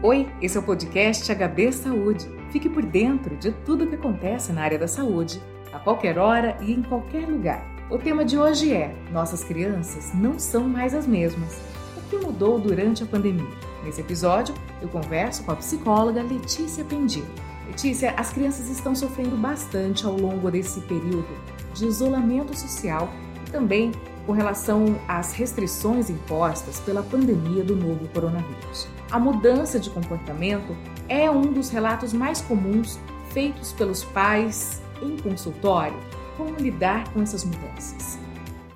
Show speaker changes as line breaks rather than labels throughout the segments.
Oi, esse é o podcast HB Saúde. Fique por dentro de tudo o que acontece na área da saúde, a qualquer hora e em qualquer lugar. O tema de hoje é: Nossas crianças não são mais as mesmas. O que mudou durante a pandemia? Nesse episódio, eu converso com a psicóloga Letícia Pendil. Letícia, as crianças estão sofrendo bastante ao longo desse período de isolamento social e também com relação às restrições impostas pela pandemia do novo coronavírus. A mudança de comportamento é um dos relatos mais comuns feitos pelos pais em consultório. Como lidar com essas mudanças?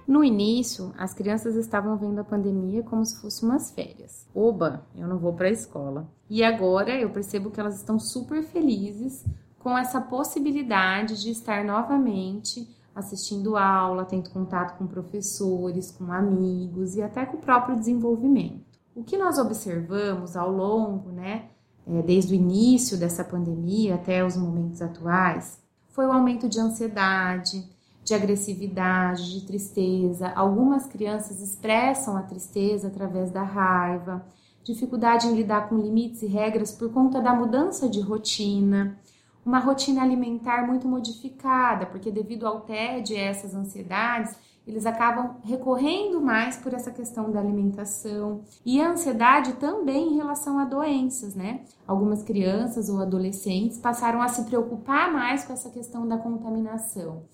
No início, as crianças estavam vendo a pandemia como se fosse umas férias. Oba, eu não vou para a escola. E agora eu percebo que elas estão super felizes com essa possibilidade de estar novamente assistindo aula, tendo contato com professores, com amigos e até com o próprio desenvolvimento. O que nós observamos ao longo, né, é, desde o início dessa pandemia até os momentos atuais, foi o aumento de ansiedade, de agressividade, de tristeza. Algumas crianças expressam a tristeza através da raiva, dificuldade em lidar com limites e regras por conta da mudança de rotina uma rotina alimentar muito modificada, porque devido ao tédio e essas ansiedades, eles acabam recorrendo mais por essa questão da alimentação e a ansiedade também em relação a doenças, né? Algumas crianças ou adolescentes passaram a se preocupar mais com essa questão da contaminação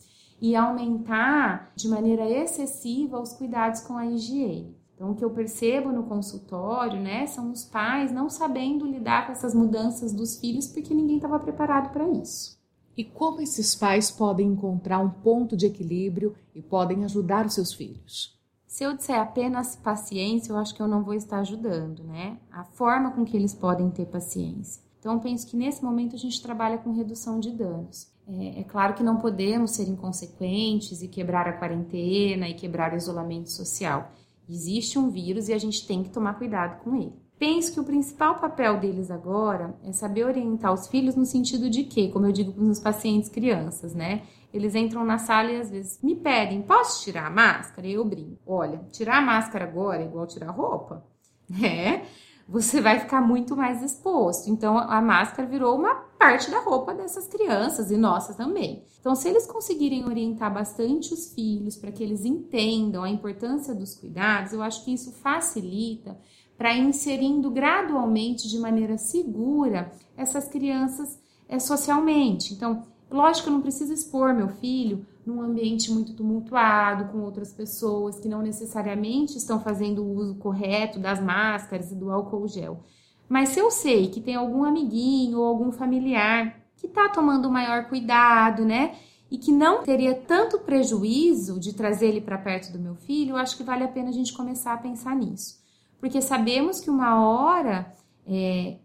e aumentar de maneira excessiva os cuidados com a higiene. Então, o que eu percebo no consultório, né, são os pais não sabendo lidar com essas mudanças dos filhos porque ninguém estava preparado para isso.
E como esses pais podem encontrar um ponto de equilíbrio e podem ajudar os seus filhos?
Se eu disser apenas paciência, eu acho que eu não vou estar ajudando, né? A forma com que eles podem ter paciência. Então, eu penso que nesse momento a gente trabalha com redução de danos. É, é, claro que não podemos ser inconsequentes e quebrar a quarentena e quebrar o isolamento social. Existe um vírus e a gente tem que tomar cuidado com ele. Penso que o principal papel deles agora é saber orientar os filhos no sentido de que, como eu digo para os pacientes crianças, né? Eles entram na sala e às vezes me pedem, posso tirar a máscara? E eu brinco, olha, tirar a máscara agora é igual tirar roupa, né? Você vai ficar muito mais exposto. Então a máscara virou uma parte da roupa dessas crianças e nossas também. Então, se eles conseguirem orientar bastante os filhos para que eles entendam a importância dos cuidados, eu acho que isso facilita para inserindo gradualmente de maneira segura essas crianças é, socialmente. Então, lógico eu não preciso expor meu filho num ambiente muito tumultuado com outras pessoas que não necessariamente estão fazendo o uso correto das máscaras e do álcool gel. Mas se eu sei que tem algum amiguinho ou algum familiar que está tomando maior cuidado, né? E que não teria tanto prejuízo de trazer ele para perto do meu filho, eu acho que vale a pena a gente começar a pensar nisso. Porque sabemos que uma hora é,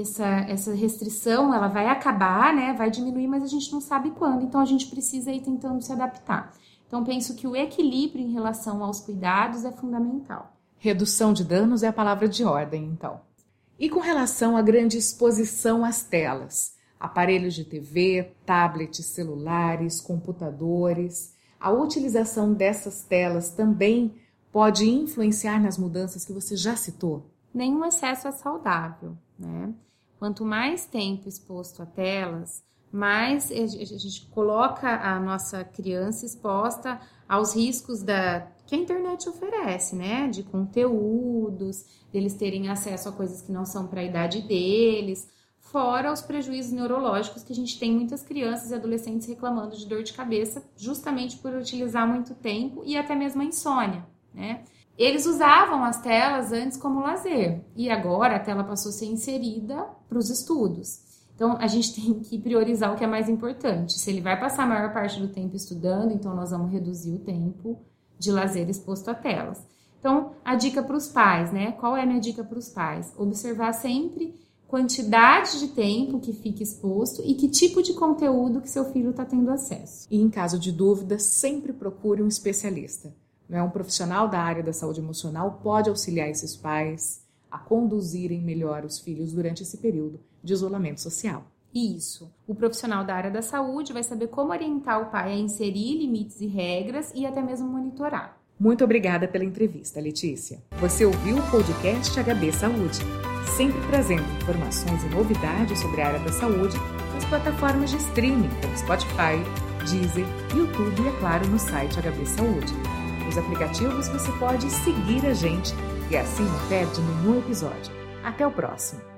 essa, essa restrição ela vai acabar, né? Vai diminuir, mas a gente não sabe quando. Então a gente precisa ir tentando se adaptar. Então penso que o equilíbrio em relação aos cuidados é fundamental.
Redução de danos é a palavra de ordem, então. E com relação à grande exposição às telas, aparelhos de TV, tablets, celulares, computadores, a utilização dessas telas também pode influenciar nas mudanças que você já citou?
Nenhum excesso é saudável, né? Quanto mais tempo exposto a telas, mais a gente coloca a nossa criança exposta aos riscos da que a internet oferece, né? De conteúdos, deles terem acesso a coisas que não são para a idade deles, fora os prejuízos neurológicos que a gente tem muitas crianças e adolescentes reclamando de dor de cabeça, justamente por utilizar muito tempo e até mesmo a insônia, né? Eles usavam as telas antes como lazer e agora a tela passou a ser inserida para os estudos. Então, a gente tem que priorizar o que é mais importante. Se ele vai passar a maior parte do tempo estudando, então nós vamos reduzir o tempo de lazer exposto a telas. Então, a dica para os pais, né? Qual é a minha dica para os pais? Observar sempre quantidade de tempo que fica exposto e que tipo de conteúdo que seu filho está tendo acesso.
E em caso de dúvida, sempre procure um especialista. Né? Um profissional da área da saúde emocional pode auxiliar esses pais a conduzirem melhor os filhos durante esse período de isolamento social.
Isso. O profissional da área da saúde vai saber como orientar o pai a inserir limites e regras e até mesmo monitorar.
Muito obrigada pela entrevista, Letícia. Você ouviu o podcast HB Saúde. sempre trazendo informações e novidades sobre a área da saúde nas plataformas de streaming como Spotify, Deezer, YouTube e, é claro, no site HB Saúde. Nos aplicativos você pode seguir a gente e assim não perde nenhum episódio. Até o próximo!